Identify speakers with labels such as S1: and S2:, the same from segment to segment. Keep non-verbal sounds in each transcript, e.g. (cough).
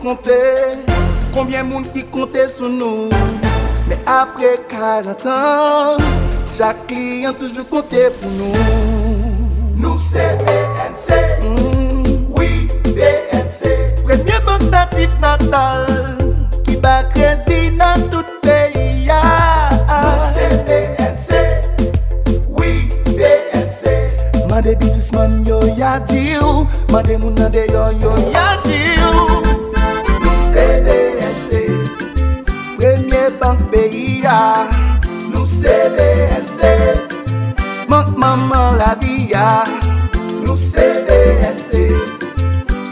S1: kontè, konbyen moun ki kontè sou nou Mè apre 40 an, chak kliyan toujou kontè pou nou Nou se BNC, mm. oui BNC Premye bank natif natal, ki ba kredi nan tout peyi ya Nou se BNC, oui BNC Mande bizisman yo yadi ou, mande moun nade yo yo yadi ou. ya Nou se BLC Mank maman la vi ya Nou se BLC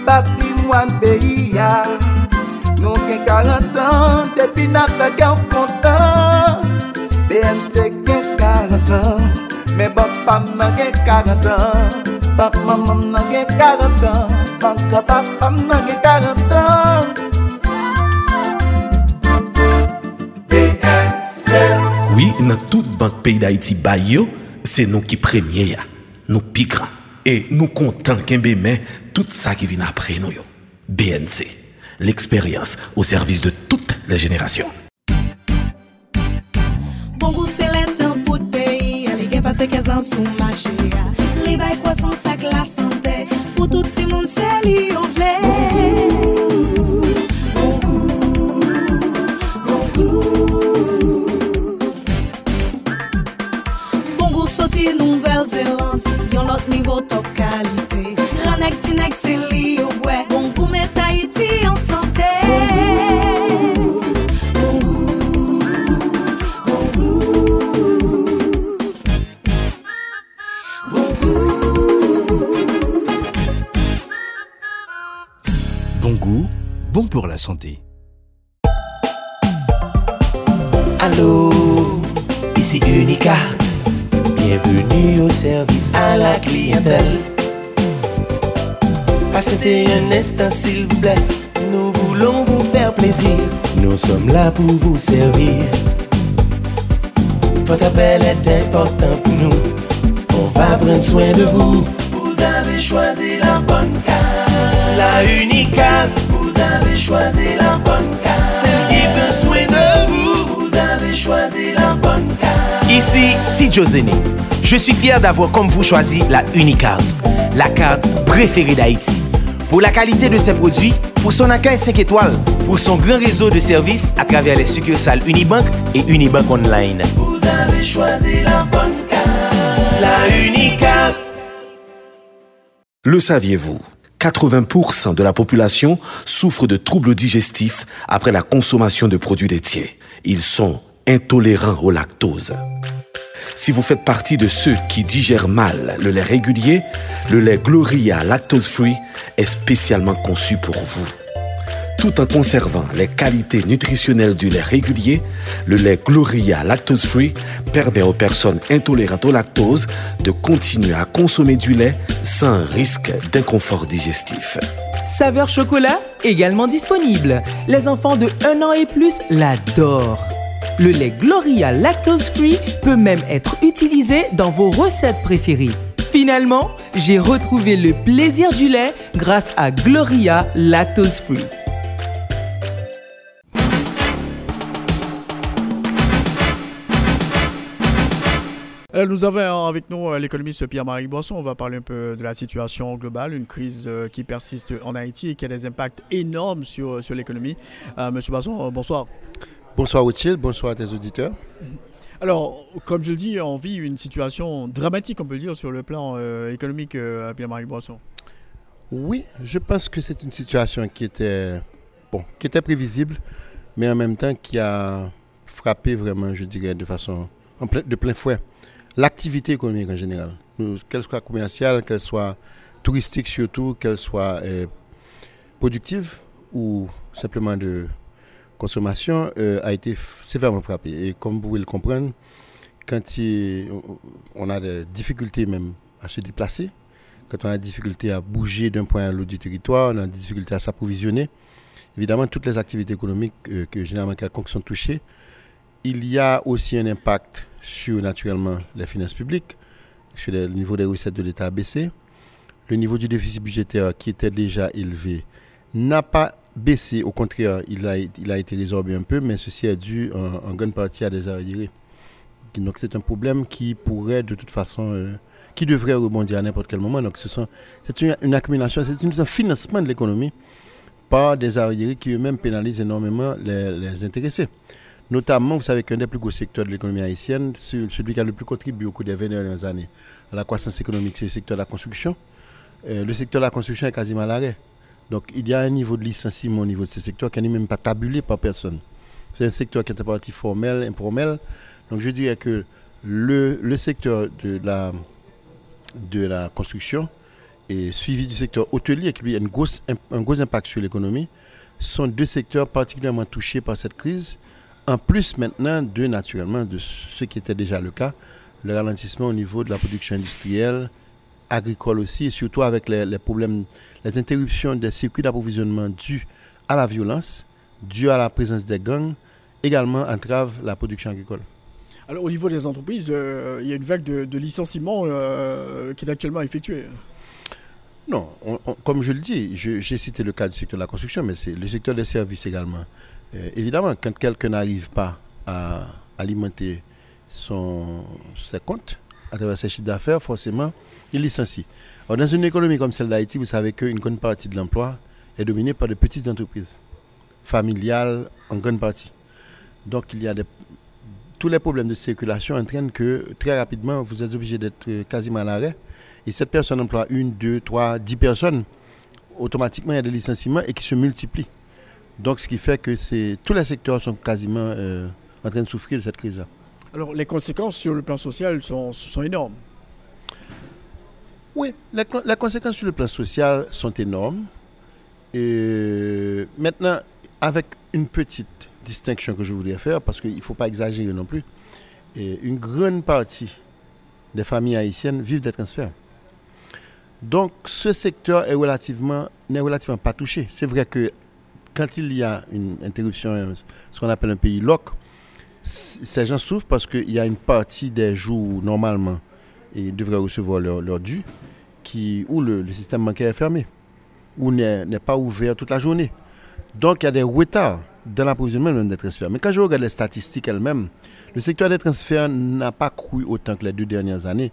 S1: Patrimwan peyi ya Nou gen 40 an Depi nan ta gen fontan. BLC gen 40 an Men bank pam nan gen 40 an Bank maman nan gen 40 an Bank kapap pam nan gen 40
S2: an Dans toute banque pays d'Haïti, Bayo, c'est nous qui ya. nous piquons. Et nous comptons qu'un mais tout ça qui vient après nous. yo. BNC, l'expérience au service de toutes les générations.
S3: Bon goût c'est l'état pour pays, les gars passent 15 ans sous marché. Les bails croissance avec la santé, pour tout le monde c'est li on
S4: Allô, ici Unicart. Bienvenue au service à la clientèle. Passez un instant s'il vous plaît. Nous voulons vous faire plaisir. Nous sommes là pour vous servir. Votre appel est important pour nous. On va prendre soin de vous. Vous avez choisi la bonne carte. La Unicart. Vous avez choisi la bonne carte. Celle qui prend soin de vous. Vous avez choisi la bonne carte.
S5: Ici Tidjo Zene. Je suis fier d'avoir comme vous choisi la Unicard, la carte préférée d'Haïti. Pour la qualité de ses produits, pour son accueil 5 étoiles, pour son grand réseau de services à travers les succursales Unibank et Unibank Online.
S4: Vous avez choisi la bonne carte. La Unicart.
S2: Le saviez-vous? 80% de la population souffre de troubles digestifs après la consommation de produits laitiers. Ils sont intolérants au lactose. Si vous faites partie de ceux qui digèrent mal le lait régulier, le lait Gloria Lactose Free est spécialement conçu pour vous. Tout en conservant les qualités nutritionnelles du lait régulier, le lait Gloria Lactose Free permet aux personnes intolérantes au lactose de continuer à consommer du lait sans risque d'inconfort digestif.
S6: Saveur chocolat, également disponible. Les enfants de 1 an et plus l'adorent. Le lait Gloria Lactose Free peut même être utilisé dans vos recettes préférées. Finalement, j'ai retrouvé le plaisir du lait grâce à Gloria Lactose Free.
S7: Nous avons avec nous euh, l'économiste Pierre-Marie Boisson. On va parler un peu de la situation globale, une crise euh, qui persiste en Haïti et qui a des impacts énormes sur, sur l'économie. Euh, Monsieur Boisson, euh, bonsoir.
S8: Bonsoir Rothschild, bonsoir à tes auditeurs.
S7: Alors, comme je le dis, on vit une situation dramatique, on peut le dire, sur le plan euh, économique, euh, Pierre-Marie Boisson.
S8: Oui, je pense que c'est une situation qui était, bon, qui était prévisible, mais en même temps qui a frappé vraiment, je dirais, de façon de plein fouet l'activité économique en général. qu'elle soit commerciale, qu'elle soit touristique surtout, qu'elle soit euh, productive ou simplement de consommation, euh, a été sévèrement frappée. Et comme vous pouvez le comprendre, quand on a des difficultés même à se déplacer, quand on a des difficultés à bouger d'un point à l'autre du territoire, on a des difficultés à s'approvisionner, évidemment, toutes les activités économiques euh, que généralement quelconques sont touchées, il y a aussi un impact sur naturellement les finances publiques, sur le niveau des recettes de l'État a baissé. Le niveau du déficit budgétaire qui était déjà élevé n'a pas baissé, au contraire, il a, il a été résorbé un peu, mais ceci est dû en, grande partie à des arriérés. Donc c'est un problème qui pourrait de toute façon, euh, qui devrait rebondir à n'importe quel moment. Donc c'est une, accumulation, c'est un financement de l'économie par des arriérés qui eux-mêmes pénalisent énormément les intéressés. Notamment, vous savez qu'un des plus gros secteurs de l'économie haïtienne, celui qui a le plus contribué au cours des 20 dernières années à la croissance économique, c'est le secteur de la construction. Euh, le secteur de la construction est quasiment à l'arrêt. Donc, il y a un niveau de licenciement au niveau de ce secteur qui n'est même pas tabulé par personne. C'est un secteur qui est en partie formel, informel. Donc, je dirais que le, le secteur de la, de la construction et suivi du secteur hôtelier, qui a une grosse, un gros impact sur l'économie, sont deux secteurs particulièrement touchés par cette crise en plus maintenant de, naturellement, de ce qui était déjà le cas, le ralentissement au niveau de la production industrielle, agricole aussi, et surtout avec les, problèmes, les interruptions des circuits d'approvisionnement dus à la violence, dus à la présence des gangs, également entravent la production agricole.
S7: Alors au niveau des entreprises, euh, il y a une vague de, licenciements euh, qui est actuellement effectuée.
S8: Non, comme je le dis, j'ai cité le cas du secteur de la construction, mais c'est le secteur des services également. Euh, évidemment, quand quelqu'un n'arrive pas à alimenter son, ses comptes à travers ses chiffres d'affaires, forcément, il licencie. dans une économie comme celle d'Haïti, vous savez qu'une grande partie de l'emploi est dominée par de petites entreprises, familiales en grande partie. Donc, il y a des, tous les problèmes de circulation entraînent que très rapidement, vous êtes obligé d'être quasiment à l'arrêt. Et cette personne emploie une, deux, trois, dix personnes. Automatiquement, il y a des licenciements et qui se multiplient. Donc, ce qui fait que tous les secteurs sont quasiment euh, en train de souffrir de cette crise-là.
S7: Alors, les conséquences sur le plan social sont, sont énormes.
S8: Oui, les, conséquences sur le plan social sont énormes. Et maintenant, avec une petite distinction que je voudrais faire, parce qu'il ne faut pas exagérer non plus, et une grande partie des familles haïtiennes vivent des transferts. Donc, ce secteur est relativement, n'est relativement pas touché. C'est vrai que quand il y a une interruption, ce qu'on appelle un pays loc, ces gens souffrent parce qu'il y a une partie des jours, normalement, ils devraient recevoir leur, dû, qui, où le, système bancaire est fermé, ou n'est pas ouvert toute la journée. Donc, il y a des retards dans l'approvisionnement des transferts. Mais quand je regarde les statistiques elles-mêmes, le secteur des transferts n'a pas cru autant que les deux dernières années.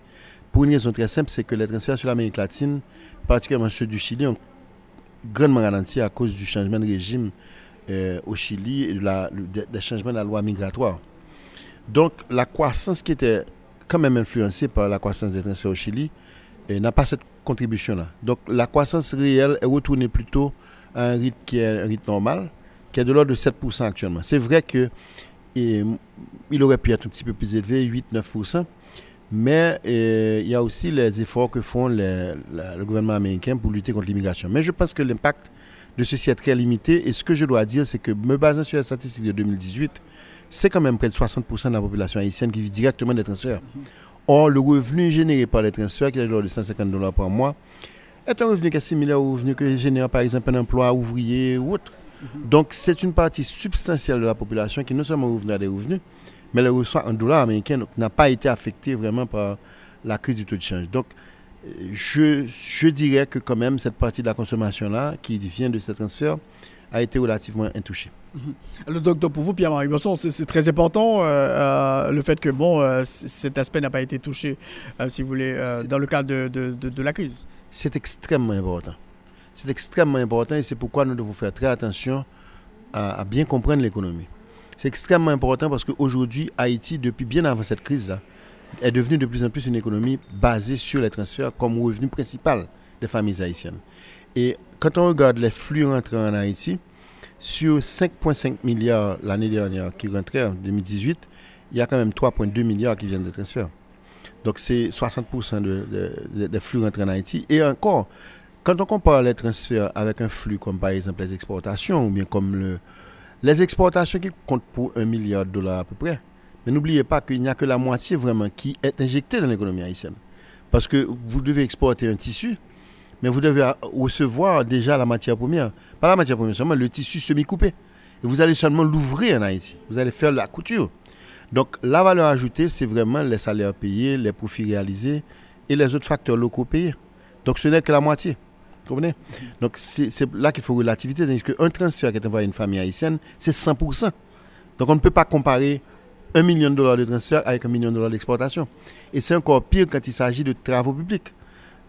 S8: Pour une raison très simple, c'est que les transferts sur l'Amérique latine, particulièrement ceux du Chili, ont grandement ralenti à cause du changement de régime euh, au Chili et des changements de la loi migratoire. Donc la croissance qui était quand même influencée par la croissance des transferts au Chili euh, n'a pas cette contribution-là. Donc la croissance réelle est retournée plutôt à un rythme qui est un rythme normal, qui est de l'ordre de 7% actuellement. C'est vrai que il aurait pu être un petit peu plus élevé, 8-9%, mais euh, il y a aussi les efforts que font le gouvernement américain pour lutter contre l'immigration. Mais je pense que l'impact de ceci est très limité. Et ce que je dois dire, c'est que me basant sur les statistiques de 2018, c'est quand même près de 60% de la population haïtienne qui vit directement des transferts. Or, le revenu généré par les transferts, qui est de 150 dollars par mois, est un revenu qui est similaire au revenu que génère par exemple un emploi ouvrier ou autre. Donc, c'est une partie substantielle de la population qui non seulement revenu des revenus, mais le reçoit en dollars américains n'a pas été affecté vraiment par la crise du taux de change. Donc, je, je dirais que quand même cette partie de la consommation-là, qui vient de ce transfert, a été relativement intouchée.
S7: Mhm. Donc, pour vous, Pierre-Marie Bosson, c'est très important euh, euh, le fait que bon, euh, cet aspect n'a pas été touché, si vous voulez, dans le cadre de, de, de, la crise.
S8: C'est extrêmement important. C'est extrêmement important et c'est pourquoi nous devons faire très attention à, à bien comprendre l'économie. C'est extrêmement important parce qu'aujourd'hui, Haïti, depuis bien avant cette crise-là, est devenue de plus en plus une économie basée sur les transferts comme revenu principal des familles haïtiennes. Et quand on regarde les flux rentrants en Haïti, sur 5,5 milliards l'année dernière qui rentraient en 2018, il y a quand même 3,2 milliards qui viennent de transferts. Donc c'est 60% des de, flux rentrés en Haïti. Et encore, quand on compare les transferts avec un flux comme par exemple les exportations ou bien comme le, les exportations qui comptent pour un milliard de dollars à peu près, mais n'oubliez pas qu'il n'y a que la moitié vraiment qui est injectée dans l'économie haïtienne. Parce que vous devez exporter un tissu, mais vous devez recevoir déjà la matière première. Pas la matière première seulement, le tissu semi-coupé. Et vous allez seulement l'ouvrir en Haïti. Vous allez faire la couture. Donc la valeur ajoutée, c'est vraiment les salaires payés, les profits réalisés et les autres facteurs locaux payés. Donc ce n'est que la moitié. Vous comprenez? Donc c'est là qu'il faut relativité. Tandis qu'un transfert qui est envoyé à une famille haïtienne, c'est 100%. Donc on ne peut pas comparer un million de dollars de transfert avec un million de dollars d'exportation. Et c'est encore pire quand il s'agit de travaux publics.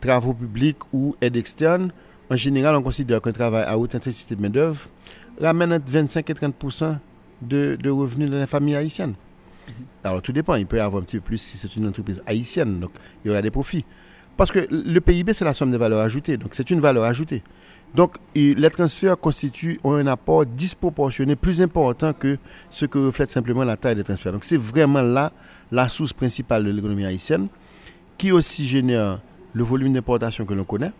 S8: Travaux publics ou aide externe, en général, on considère qu'un travail à haute intensité de main-d'œuvre ramène entre 25 et 30 de, de revenus dans les familles haïtiennes. Mhm. Alors tout dépend, il peut y avoir un petit peu plus si c'est une entreprise haïtienne, donc il y aura des profits. Parce que le PIB, c'est la somme des valeurs ajoutées, donc c'est une valeur ajoutée. Donc, les transferts constituent un apport disproportionné plus important que ce que reflète simplement la taille des transferts. Donc, c'est vraiment là la source principale de l'économie haïtienne, qui aussi génère le volume d'importation que l'on connaît,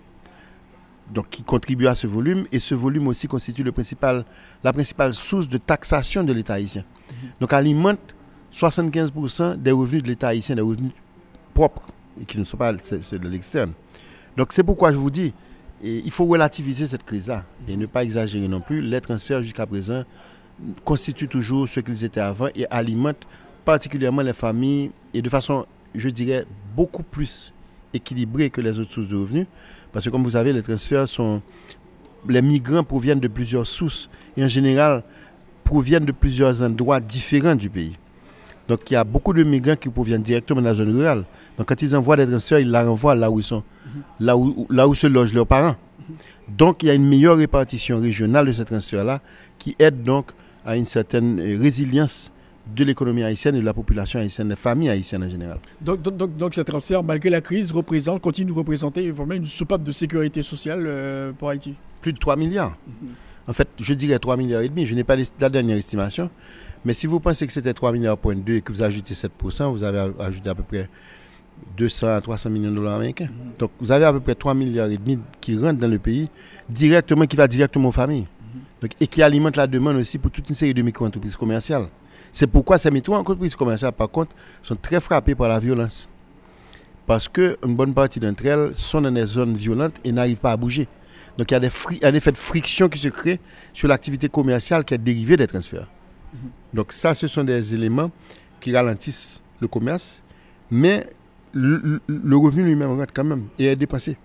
S8: donc qui contribue à ce volume, et ce volume aussi constitue le principal, la principale source de taxation de l'État haïtien. Mhm. Donc, alimente 75% des revenus de l'État haïtien, des revenus propres, et qui ne sont pas de l'externe. Donc, c'est pourquoi je vous dis, il faut relativiser cette crise-là et ne pas exagérer non plus. Les transferts jusqu'à présent constituent toujours ce qu'ils étaient avant et alimentent particulièrement les familles et de façon, je dirais, beaucoup plus équilibrée que les autres sources de revenus. Parce que comme vous savez, les transferts sont... Les migrants proviennent de plusieurs sources et en général proviennent de plusieurs endroits différents du pays. Donc il y a beaucoup de migrants qui proviennent directement de la zone rurale. Donc quand ils envoient des transferts, ils la renvoient là où ils sont, là, où, là où se logent leurs parents. Donc il y a une meilleure répartition régionale de ces transferts-là qui aide donc à une certaine résilience de l'économie haïtienne et de la population haïtienne, des familles haïtiennes en général.
S7: Donc, donc, donc, ces transferts, malgré la crise, représentent, continuent de représenter vraiment une soupape de sécurité sociale euh, pour Haïti
S8: Plus de 3 milliards. En fait, je dirais 3 milliards et demi. Je n'ai pas la dernière estimation. Mais si vous pensez que c'était 3 milliards et que vous ajoutez 7%, vous avez ajouté à peu près 200 à 300 millions de dollars américains. Mhm. Donc vous avez à peu près 3 milliards et demi qui rentrent dans le pays directement, qui va directement aux familles. Mhm. et qui alimente la demande aussi pour toute une série de micro-entreprises commerciales. C'est pourquoi ces micro-entreprises commerciales, par contre, sont très frappées par la violence. Parce qu'une bonne partie d'entre elles sont dans des zones violentes et n'arrivent pas à bouger. Donc il y a des, un effet de friction qui se crée sur l'activité commerciale qui est dérivée des transferts. Donc ça, ce sont des éléments qui ralentissent le commerce, mais le, revenu lui-même rentre quand même et est dépensé.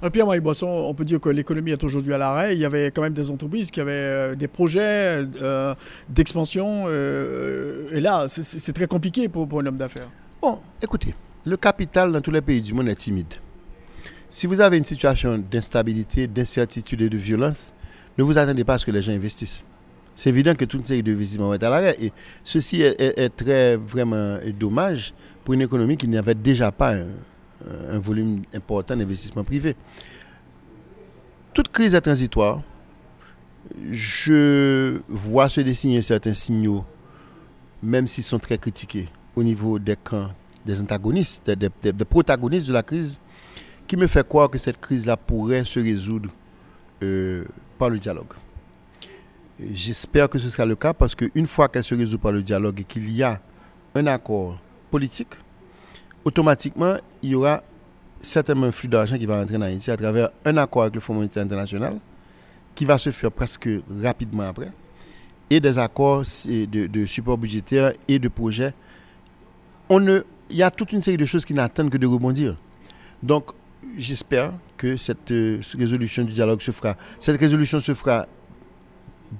S7: Alors Pierre-Marie Boisson, on peut dire que l'économie est aujourd'hui à l'arrêt. Il y avait quand même des entreprises qui avaient euh, des projets euh, d'expansion. Euh, et là, c'est très compliqué pour, pour un homme d'affaires.
S8: Bon, écoutez, le capital dans tous les pays du monde est timide. Si vous avez une situation d'instabilité, d'incertitude et de violence, ne vous attendez pas à ce que les gens investissent c'est évident que toute une série d'investissements vont être à l'arrêt. Et ceci est, très vraiment dommage pour une économie qui n'avait déjà pas un, volume important d'investissement privé. Toute crise est transitoire. Je vois se dessiner certains signaux, même s'ils sont très critiqués, au niveau des camps, des antagonistes, des, protagonistes de la crise, qui me fait croire que cette crise-là pourrait se résoudre euh, par le dialogue. J'espère que ce sera le cas parce qu'une fois qu'elle se résout par le dialogue et qu'il y a un accord politique, automatiquement, il y aura certainement un flux d'argent qui va entrer en Haïti à travers un accord avec le Fonds monétaire international qui va se faire presque rapidement après et des accords de, support budgétaire et de projets. Il y a toute une série de choses qui n'attendent que de rebondir. Donc, j'espère que cette euh, résolution du dialogue se fera. Cette résolution se fera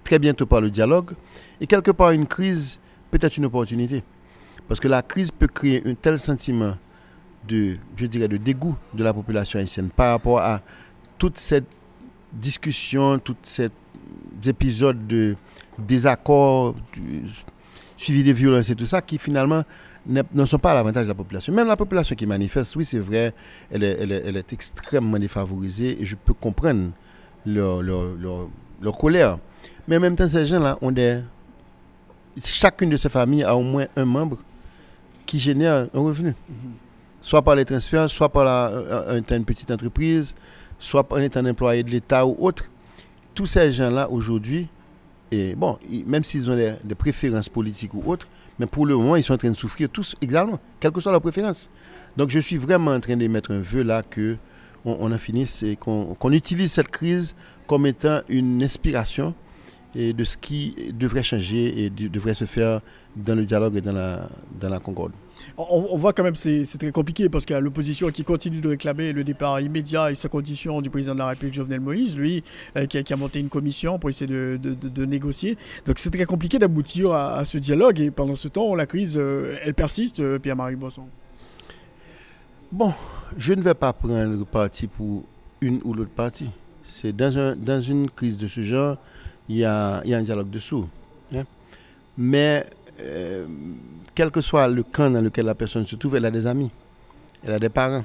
S8: très bientôt par le dialogue. Et quelque part, une crise peut être une opportunité. Parce que la crise peut créer un tel sentiment de, je dirais, de dégoût de la population haïtienne par rapport à toute cette discussion, tous ces épisodes de désaccords, suivi des violences et tout ça, qui finalement ne sont pas à l'avantage de la population. Même la population qui manifeste, oui, c'est vrai, elle est, extrêmement défavorisée et je peux comprendre leur colère. Mais en même temps, ces gens-là ont des. Chacune de ces familles a au moins un membre qui génère un revenu. soit par les transferts, soit par la, une petite entreprise, soit en étant employé de l'État ou autre. Tous ces gens-là, aujourd'hui, et bon, même s'ils ont des, préférences politiques ou autres, mais pour le moment, ils sont en train de souffrir tous également, quelle que soit leur préférence. Donc je suis vraiment en train de mettre un vœu là que on, en finisse et qu'on utilise cette crise comme étant une inspiration et de ce qui devrait changer et devrait se faire dans le dialogue et dans la, dans la concorde.
S7: On, voit quand même que c'est très compliqué parce qu'il y a l'opposition qui continue de réclamer le départ immédiat et sa condition du président de la République Jovenel Moïse, lui, euh, qui, a, monté une commission pour essayer de, de, négocier. Donc c'est très compliqué d'aboutir à, ce dialogue et pendant ce temps, la crise, euh, elle persiste, euh, Pierre-Marie Boisson.
S8: Bon, je ne vais pas prendre parti pour une ou l'autre partie. C'est dans, un, dans une crise de ce genre, il y a, y a un dialogue dessous. Hein. Mais euh, quel que soit le camp dans lequel la personne se trouve, elle a des amis, elle a des parents.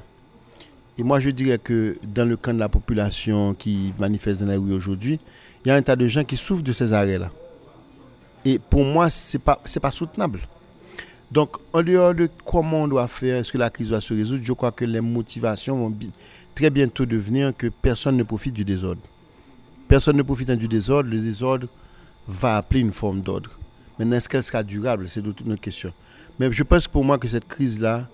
S8: Et moi, je dirais que dans le camp de la population qui manifeste dans la rue aujourd'hui, il y a un tas de gens qui souffrent de ces arrêts-là. Et pour moi, ce n'est pas, pas soutenable. Donc, en dehors de comment on doit faire, est-ce que la crise doit se résoudre, je crois que les motivations vont très bientôt devenir que personne ne profite du désordre. Personne ne profite du désordre, le désordre va appeler une forme d'ordre. Maintenant, est-ce qu'elle sera durable? C'est toute une autre question. Mais je pense pour moi que cette crise-là,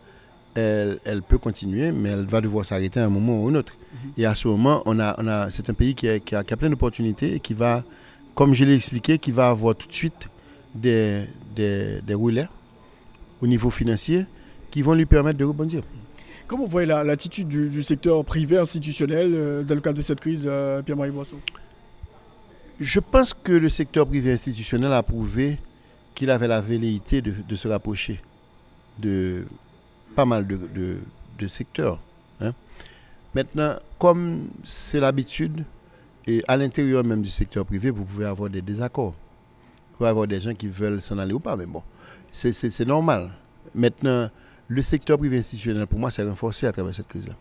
S8: elle, elle, peut continuer, mais elle va devoir s'arrêter à un moment ou un autre. Mhm. Et à ce moment, on a, on a, c'est un pays qui a, qui a, plein d'opportunités et qui va, comme je l'ai expliqué, qui va avoir tout de suite des, des, des roulets au niveau financier qui vont lui permettre de rebondir.
S7: Comment vous voyez l'attitude du, secteur privé institutionnel euh, dans le cadre de cette crise, euh, Pierre-Marie Boisseau?
S8: Je pense que le secteur privé institutionnel a prouvé qu'il avait la velléité de, se rapprocher de pas mal de, secteurs. Hein. Maintenant, comme c'est l'habitude, et à l'intérieur même du secteur privé, vous pouvez avoir des désaccords. Vous pouvez avoir des gens qui veulent s'en aller ou pas, mais bon, c'est normal. Maintenant, le secteur privé institutionnel, pour moi, s'est renforcé à travers cette crise-là.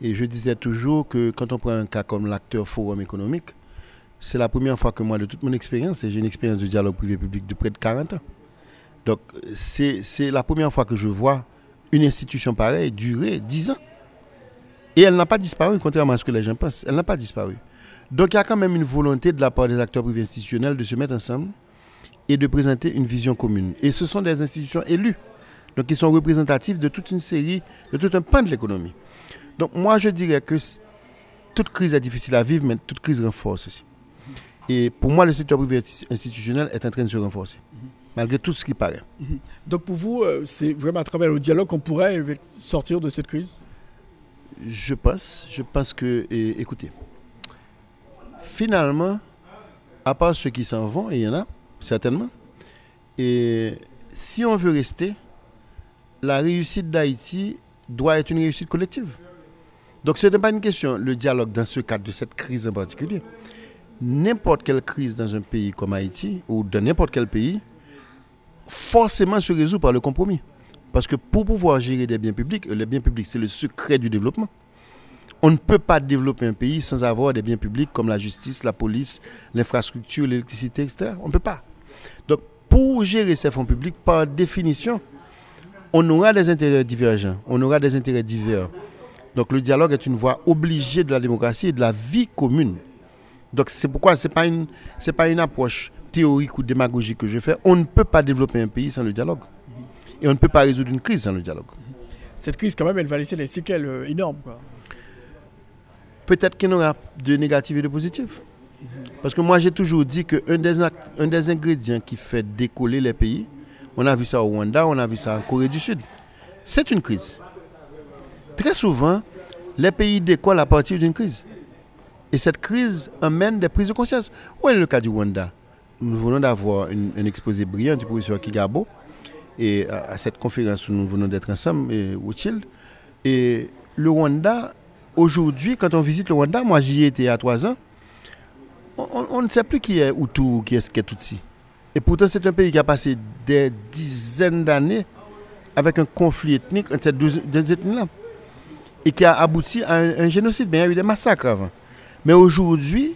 S8: Et je disais toujours que quand on prend un cas comme l'acteur Forum économique, c'est la première fois que moi, de toute mon expérience, et j'ai une expérience de dialogue privé-public de près de 40 ans. Donc, c'est la première fois que je vois une institution pareille durer 10 ans. Et elle n'a pas disparu, contrairement à ce que les gens pensent. Elle n'a pas disparu. Donc, il y a quand même une volonté de la part des acteurs privés institutionnels de se mettre ensemble et de présenter une vision commune. Et ce sont des institutions élues, donc qui sont représentatives de toute une série, de tout un pan de l'économie. Donc moi, je dirais que toute crise est difficile à vivre, mais toute crise renforce aussi. Et pour moi, le secteur privé institutionnel est en train de se renforcer, malgré tout ce qui paraît.
S7: Donc pour vous, euh, c'est vraiment à travers le dialogue qu'on pourrait sortir de cette crise?
S8: Je pense, je pense que, écoutez, finalement, à part ceux qui s'en vont, et il y en a, certainement. Et si on veut rester, la réussite d'Haïti doit être une réussite collective. Donc ce n'est pas une question, le dialogue dans ce cadre de cette crise en particulier. N'importe quelle crise dans un pays comme Haïti ou dans n'importe quel pays, forcément se résout par le compromis. Parce que pour pouvoir gérer des biens publics, les biens publics, c'est le secret du développement. On ne peut pas développer un pays sans avoir des biens publics comme la justice, la police, l'infrastructure, l'électricité, etc. On ne peut pas. Donc, pour gérer ces fonds publics, par définition, on aura des intérêts divergents, on aura des intérêts divers. Donc, le dialogue est une voie obligée de la démocratie et de la vie commune. Donc, c'est pourquoi ce n'est pas, une, pas une approche théorique ou démagogique que je fais. On ne peut pas développer un pays sans le dialogue. Et on ne peut pas résoudre une crise sans le dialogue.
S7: Cette crise, quand même, elle va laisser des séquelles euh, énormes.
S8: Peut-être qu'il y aura de négatifs et de positifs. Parce que moi, j'ai toujours dit qu'un des, un des ingrédients qui fait décoller les pays, on a vu ça au Rwanda, on a vu ça en Corée du Sud, c'est une crise. Très souvent, les pays décollent à partir d'une crise. Et cette crise amène des prises de conscience. Où est le cas du Rwanda? Nous venons d'avoir un exposé brillant du professeur Kigabo. Et à, cette conférence où nous venons d'être ensemble, et, utile. Et le Rwanda, aujourd'hui, quand on visite le Rwanda, moi j'y étais à trois ans, on, ne sait plus qui est Hutu, qui est, qui est Tutsi. Et pourtant, c'est un pays qui a passé des dizaines d'années avec un conflit ethnique entre ces deux, ethnies-là. Et qui a abouti à un, génocide. Mais il y a eu des massacres avant. Mais aujourd'hui,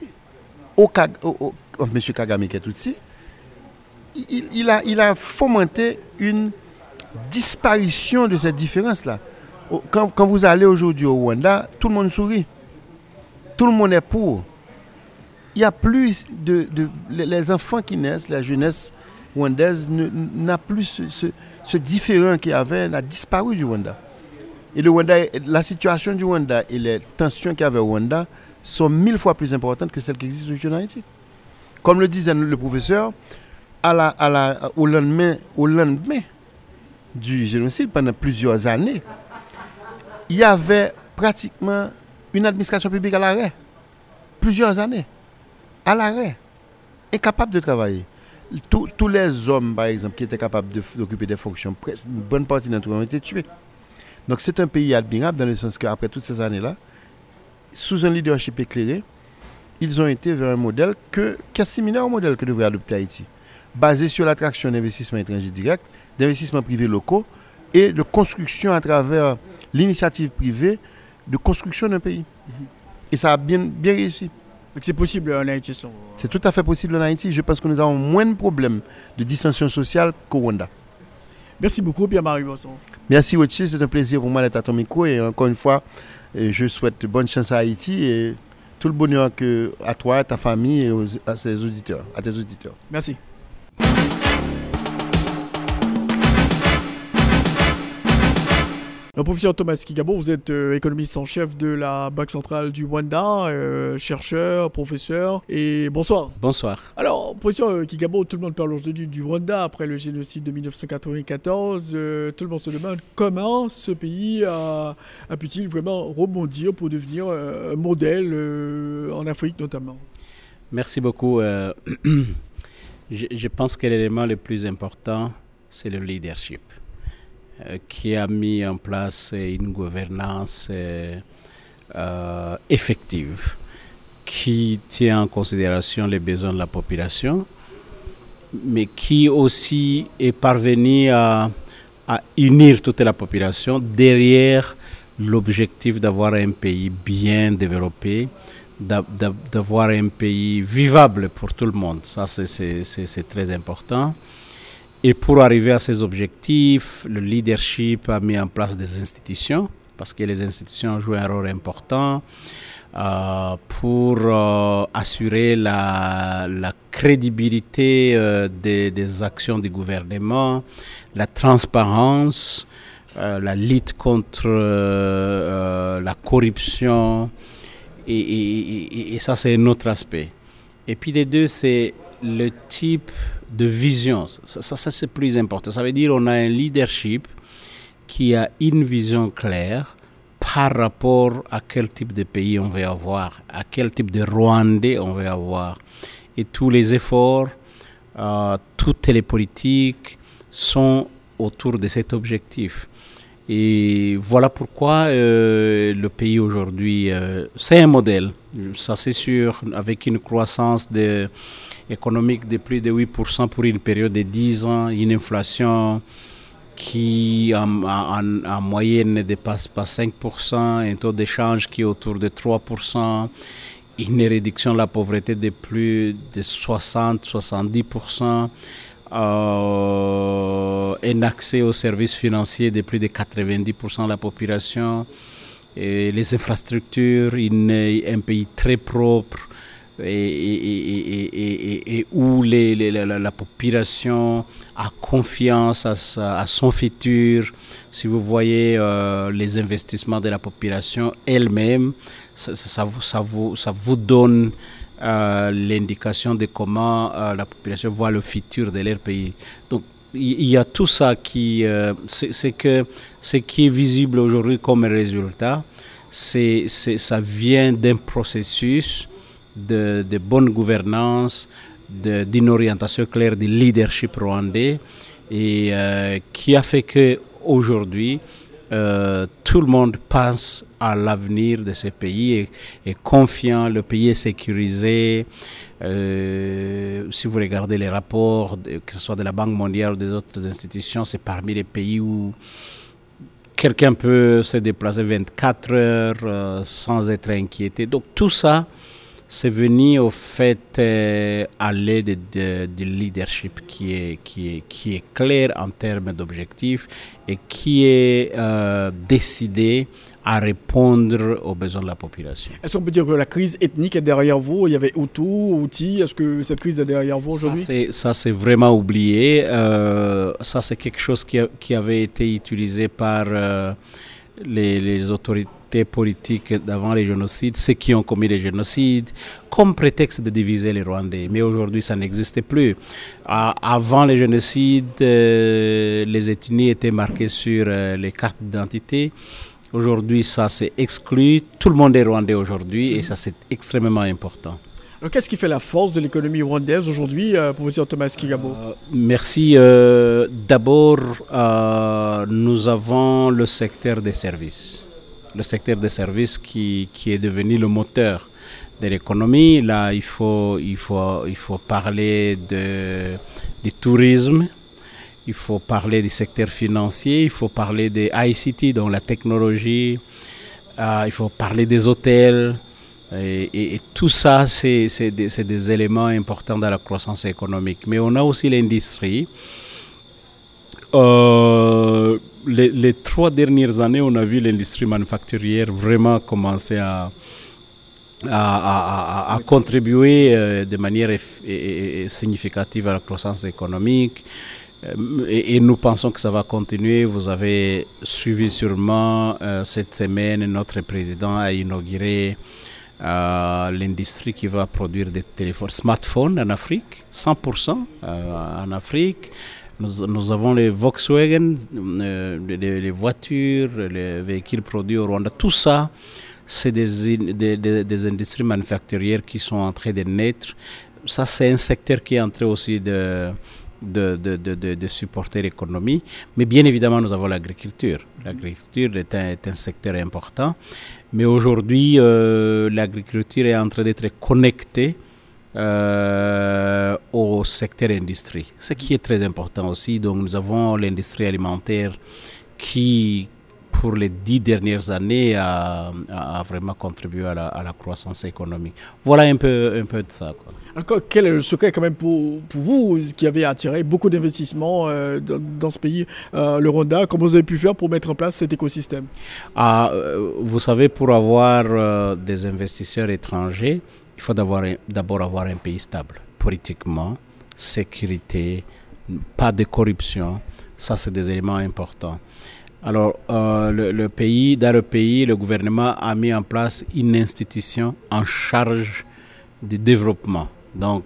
S8: au, M. Kagame qui est Tutsi, il, a, il a fomenté une disparition de cette différence-là. quand, quand vous allez aujourd'hui au Rwanda, tout le monde sourit. Tout le monde est pour. Il y a plus de, de les enfants qui naissent, la jeunesse rwandaise n'a plus ce, différent qu'il y avait, n'a disparu du Rwanda. Et le Rwanda, la situation du Rwanda et les tensions qu'il y avait au Rwanda sont mille fois plus importantes que celles qui existent aujourd'hui en Haïti. Comme le disait le professeur, au lendemain du génocide, pendant plusieurs années, il y avait pratiquement une administration publique à l'arrêt. Plusieurs années. À l'arrêt. Incapable de travailler. Tous, les hommes, par exemple, qui étaient capables d'occuper des fonctions, une bonne partie d'entre eux ont été tués. Donc c'est un pays admirable dans le sens qu'après toutes ces années-là, sous un leadership éclairé, ils ont été vers un modèle que, qui est similaire au modèle que devrait adopter Haïti, basé sur l'attraction d'investissements étrangers directs, d'investissements privés locaux et de construction à travers l'initiative privée de construction d'un pays. Mhm. Et ça a bien, bien réussi.
S7: C'est possible en Haïti
S8: C'est tout à fait possible en Haïti. Je pense que nous avons moins de problèmes de dissension sociale qu'au Rwanda.
S7: Merci beaucoup, Pierre-Marie Bosson.
S8: Merci, Rothschild. C'est un plaisir pour moi d'être à ton micro. Et encore une fois, je souhaite bonne chance à Haïti et tout le bonheur que, à toi, à ta famille et à, ses auditeurs, à tes auditeurs.
S7: Merci. Professeur Thomas Kigabo, vous êtes euh, économiste en chef de la Banque centrale du Rwanda, euh, chercheur, professeur, et bonsoir.
S9: Bonsoir.
S7: Alors, professeur euh, Kigabo, tout le monde parle aujourd'hui du Rwanda après le génocide de 1994. tout le monde se demande comment ce pays a, pu-t-il vraiment rebondir pour devenir un modèle en Afrique notamment?
S9: Merci beaucoup. (clears throat) je, je pense que l'élément le plus important, c'est le leadership. Euh, qui a mis en place une gouvernance euh, euh, effective qui tient en considération les besoins de la population, mais qui aussi est parvenu à, à unir toute la population derrière l'objectif d'avoir un pays bien développé, d'avoir un pays vivable pour tout le monde. Ça, c'est très important. Et pour arriver à ces objectifs, le leadership a mis en place des institutions, parce que les institutions jouent un rôle important euh, pour euh, assurer la, crédibilité euh, des, actions du gouvernement, la transparence, la lutte contre la corruption, et, et ça c'est un autre aspect. Et puis les deux, c'est le type de vision. Ça, c'est plus important. Ça veut dire on a un leadership qui a une vision claire par rapport à quel type de pays on veut avoir, à quel type de Rwandais on veut avoir. Et tous les efforts, euh, toutes les politiques sont autour de cet objectif. Et voilà pourquoi euh, le pays aujourd'hui, euh, c'est un modèle, ça c'est sûr, avec une croissance économique de plus de 8% pour une période de 10 ans, une inflation qui en, en, moyenne ne dépasse pas 5%, un taux d'échange qui est autour de 3%, une réduction de la pauvreté de plus de 60-70%. Euh, un accès aux services financiers de plus de 90% de la population, les infrastructures, un pays très propre et, où la, population a confiance à, son futur. Si vous voyez euh, les investissements de la population elle-même, ça, vous, donne euh, l'indication de comment euh, la population voit le futur de leur pays. Il y a tout ça qui, euh, c'est que ce qui est visible aujourd'hui comme résultat, c'est, ça vient d'un processus de, de bonne gouvernance, d'une orientation claire du leadership rwandais et qui a fait que aujourd'hui euh, tout le monde pense à l'avenir de ce pays et est confiant, le pays est sécurisé. Euh, si vous regardez les rapports, que ce soit de la Banque mondiale ou des autres institutions, c'est parmi les pays où quelqu'un peut se déplacer 24 heures euh, sans être inquiété. Donc tout ça c'est venu au fait euh, à l'aide du leadership qui est, qui, est, qui est clair en termes d'objectifs et qui est décidé à répondre aux besoins de la population.
S7: Est-ce qu'on peut dire que la crise ethnique est derrière vous? Il y avait Hutu, Houthi. Est-ce que cette crise est derrière vous aujourd'hui?
S9: Ça, c'est vraiment oublié. Euh, ça, c'est quelque chose qui, qui, avait été utilisé par les, les autorités politiques d'avant les génocides, ceux qui ont commis les génocides, comme prétexte de diviser les Rwandais. Mais aujourd'hui, ça n'existait plus. avant les génocides, euh, les ethnies étaient marquées sur euh, les cartes d'identité. Aujourd'hui, ça s'est exclu. Tout le monde est rwandais aujourd'hui et ça, c'est extrêmement important.
S7: Qu'est-ce qui fait la force de l'économie rwandaise aujourd'hui, euh, professeur Thomas Kigabo?
S9: Merci. D'abord, nous avons le secteur des services le secteur des services qui, qui est devenu le moteur de l'économie. Là, il faut, il faut, il faut parler de, du tourisme, il faut parler du secteur financier, il faut parler des ICT, donc la technologie, euh, il faut parler des hôtels. Et, tout ça, c'est des, éléments importants dans la croissance économique. Mais on a aussi l'industrie. Euh, les, trois dernières années, on a vu l'industrie manufacturière vraiment commencer à, à, contribuer euh, de manière significative à la croissance économique. Euh, et, nous pensons que ça va continuer. Vous avez suivi sûrement euh, cette semaine, notre président a inauguré l'industrie qui va produire des téléphones smartphones en Afrique, 100% en Afrique. Nous, avons les Volkswagen, euh, les, voitures, les véhicules produits au Rwanda. Tout ça, c'est des, des, industries manufacturières qui sont en train de naître. Ça, c'est un secteur qui est en train aussi de, de, de, supporter l'économie. Mais bien évidemment, nous avons l'agriculture. L'agriculture est un, est un, secteur important. Mais aujourd'hui, euh, l'agriculture est en train d'être connectée euh, au secteur industrie, ce qui est très important aussi. Donc nous avons l'industrie alimentaire qui, pour les dix dernières années, a, vraiment contribué à la, croissance économique. Voilà un peu, un peu de ça.
S7: Quoi. quel est le secret quand même pour, pour vous qui avez attiré beaucoup d'investissements euh, dans, ce pays, euh, le Rwanda? Comment vous avez pu faire pour mettre en place cet écosystème?
S9: Ah, Vous savez, pour avoir des investisseurs étrangers, il faut d'abord avoir un pays stable, politiquement, sécurité, pas de corruption. Ça, c'est des éléments importants. Alors, euh, le, pays, dans le pays, le gouvernement a mis en place une institution en charge du développement. Donc,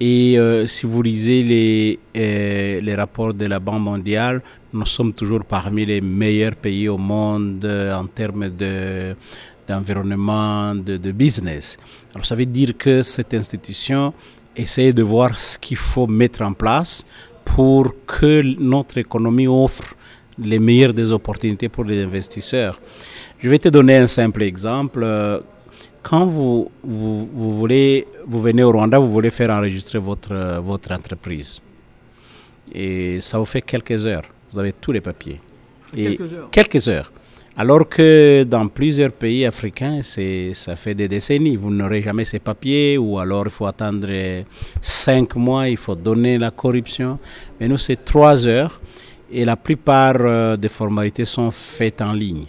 S9: et euh, si vous lisez les, euh, les rapports de la Banque mondiale, nous sommes toujours parmi les meilleurs pays au monde en termes de d'environnement, de, de, business. Alors ça veut dire que cette institution essaie de voir ce qu'il faut mettre en place pour que notre économie offre les meilleures des opportunités pour les investisseurs. Je vais te donner un simple exemple. Quand vous, vous, vous voulez, vous venez au Rwanda, vous voulez faire enregistrer votre, votre entreprise. Et ça vous fait quelques heures. Vous avez tous les papiers.
S7: Et quelques heures.
S9: Quelques heures. Alors que dans plusieurs pays africains, ça fait des décennies. Vous n'aurez jamais ces papiers ou alors il faut attendre cinq mois, il faut donner la corruption. Mais nous, c'est trois heures et la plupart euh, des formalités sont faites en ligne.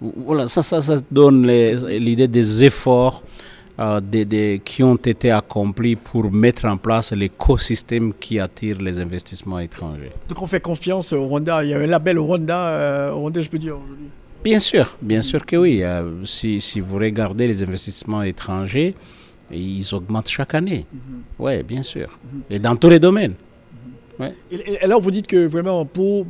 S9: Voilà, ça, ça, ça donne l'idée des efforts euh, qui ont été accomplis pour mettre en place l'écosystème qui attire les investissements étrangers.
S7: Donc on fait confiance au Rwanda. Il y a un label au Rwanda, euh, Rwanda je peux dire aujourd'hui.
S9: Bien sûr, bien sûr que oui. Euh, si, si, vous regardez les investissements étrangers, ils augmentent chaque année. Mhm. Oui, bien sûr. Et dans tous les domaines.
S7: Et, alors, vous dites que vraiment, pour,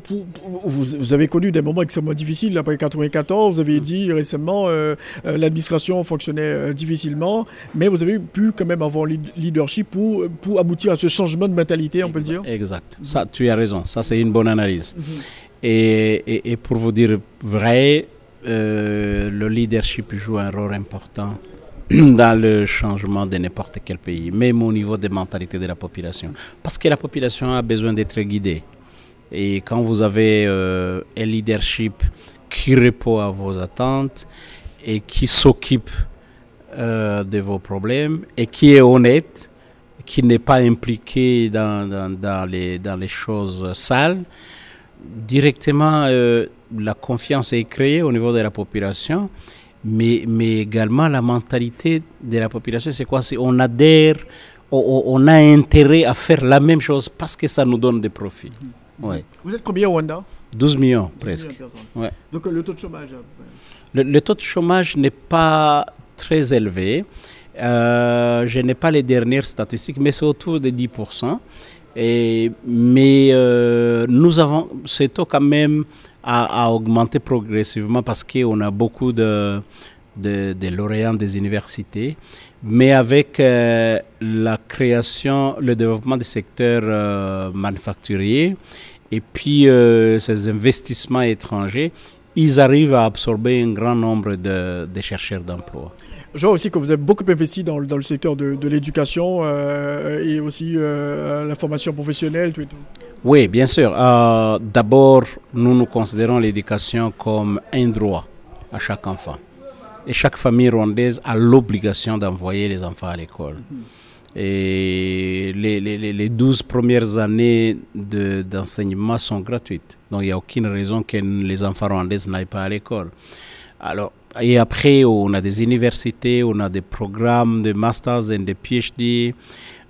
S7: vous, avez connu des moments extrêmement difficiles après 1994. Vous avez dit récemment euh, euh, l'administration fonctionnait euh, difficilement, mais vous avez pu quand même avoir le leadership pour, pour aboutir à ce changement de mentalité, on peut dire.
S9: Exact. Ça, tu as raison. Ça, c'est une bonne analyse. Mhm. et, et, pour vous dire vrai, le leadership joue un rôle important (clears throat) dans le changement de n'importe quel pays, même au niveau des mentalités de la population. Parce que la population a besoin d'être guidée. Et quand vous avez euh, un leadership qui répond à vos attentes et qui s'occupe de vos problèmes et qui est honnête, qui n'est pas impliqué dans, les, dans les choses sales, directement, la confiance est créée au niveau de la population, mais, mais également la mentalité de la population, c'est quoi? C'est on adhère, on, a intérêt à faire la même chose parce que ça nous donne des profits.
S7: Mmh. Vous êtes combien au Rwanda?
S9: 12 millions presque.
S7: Donc le taux de chômage
S9: le, taux de chômage n'est pas très élevé. Euh, je n'ai pas les dernières statistiques, mais c'est autour de 10%. Et, mais euh, nous avons, ce taux quand même a, augmenté progressivement parce qu'on a beaucoup de, de, lauréats des universités. Mais avec euh, la création, le développement des secteurs manufacturiers et puis ces investissements étrangers, ils arrivent à absorber un grand nombre de, chercheurs d'emploi.
S7: Je vois aussi que vous avez beaucoup investi dans, dans le secteur de, l'éducation euh, et aussi euh, la formation professionnelle. Tout
S9: Oui, bien sûr. Euh, d'abord, nous nous considérons l'éducation comme un droit à chaque enfant. Et chaque famille rwandaise a l'obligation d'envoyer les enfants à l'école. Mhm. Et les, les, les 12 premières années d'enseignement sont gratuites. Donc il n'y a aucune raison que les enfants rwandais n'aillent pas à l'école. Alors, et après, on a des universités, on a des programmes de masters et de PhD.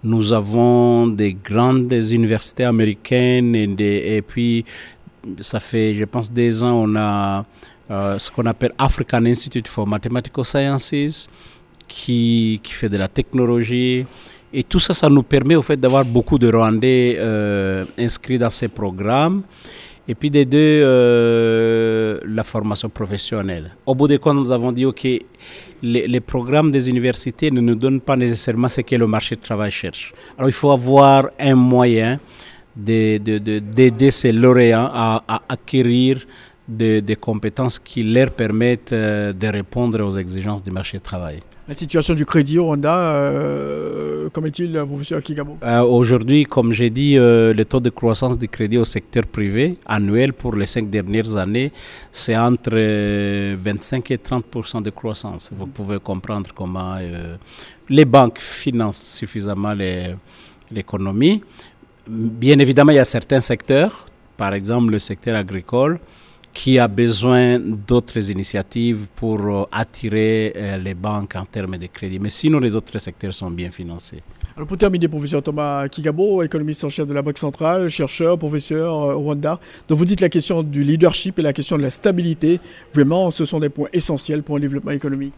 S9: Nous avons des grandes universités américaines et, puis ça fait, je pense, des ans, on a euh, ce qu'on appelle African Institute for Mathematical Sciences qui, qui fait de la technologie. Et tout ça, ça nous permet au fait d'avoir beaucoup de Rwandais euh, inscrits dans ces programmes. Et puis des deux, euh, la formation professionnelle. Au bout de compte, nous avons dit, OK, les, programmes des universités ne nous donnent pas nécessairement ce que le marché du travail cherche. Alors il faut avoir un moyen d'aider de, de, ces lauréats à, à acquérir des, des, compétences qui leur permettent euh, de répondre aux exigences du marché du travail.
S7: La situation du crédit au Rwanda, euh, comment est-il, professeur Kigabo?
S9: Euh, Aujourd'hui, comme j'ai dit, euh, le taux de croissance du crédit au secteur privé annuel pour les cinq dernières années, c'est entre 25 et 30% de croissance. Vous pouvez comprendre comment les banques financent suffisamment l'économie. Bien évidemment, il y a certains secteurs, par exemple le secteur agricole, qui a besoin d'autres initiatives pour euh, attirer euh, les banques en termes de crédit. Mais sinon, les autres secteurs sont bien financés.
S7: Alors pour terminer, professeur Thomas Kigabo, économiste en chef de la Banque centrale, chercheur, professeur euh, au Rwanda. Donc vous dites la question du leadership et la question de la stabilité. Vraiment, ce sont des points essentiels pour un développement économique.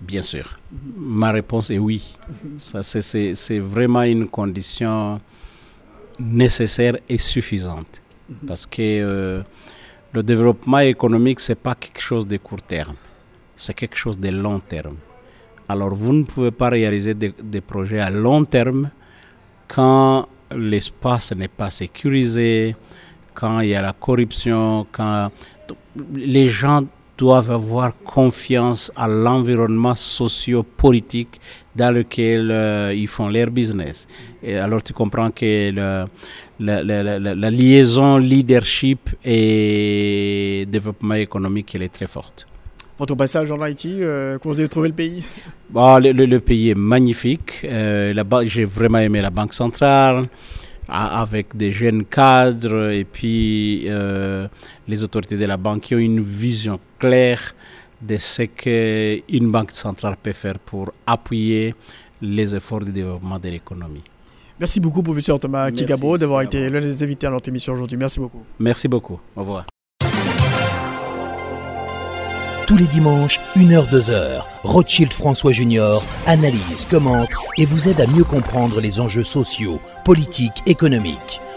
S9: Bien sûr. Ma réponse est oui. Ça, c'est vraiment une condition nécessaire et suffisante. Parce que le développement économique, ce n'est pas quelque chose de court terme, c'est quelque chose de long terme. Alors vous ne pouvez pas réaliser des, projets à long terme quand l'espace n'est pas sécurisé, quand il y a la corruption, quand les gens doivent avoir confiance à l'environnement socio-politique dans lequel euh, ils font leur business. Et alors tu comprends que le, la, liaison leadership et développement économique, elle est très forte.
S7: Votre passage en Haïti, euh, comment vous avez trouvé le pays?
S9: Bon, le, pays est magnifique. Euh, J'ai vraiment aimé la Banque centrale avec des jeunes cadres et puis euh, les autorités de la banque qui ont une vision claire de ce qu'une banque centrale peut faire pour appuyer les efforts de développement de l'économie.
S7: Merci beaucoup, professeur Thomas Kigabo, d'avoir été l'un des invités à notre émission aujourd'hui. Merci beaucoup.
S9: Merci beaucoup. Au revoir.
S10: Tous les dimanches, 1h, 2h, Rothschild François Junior analyse, commente et vous aide à mieux comprendre les enjeux sociaux, politiques, économiques.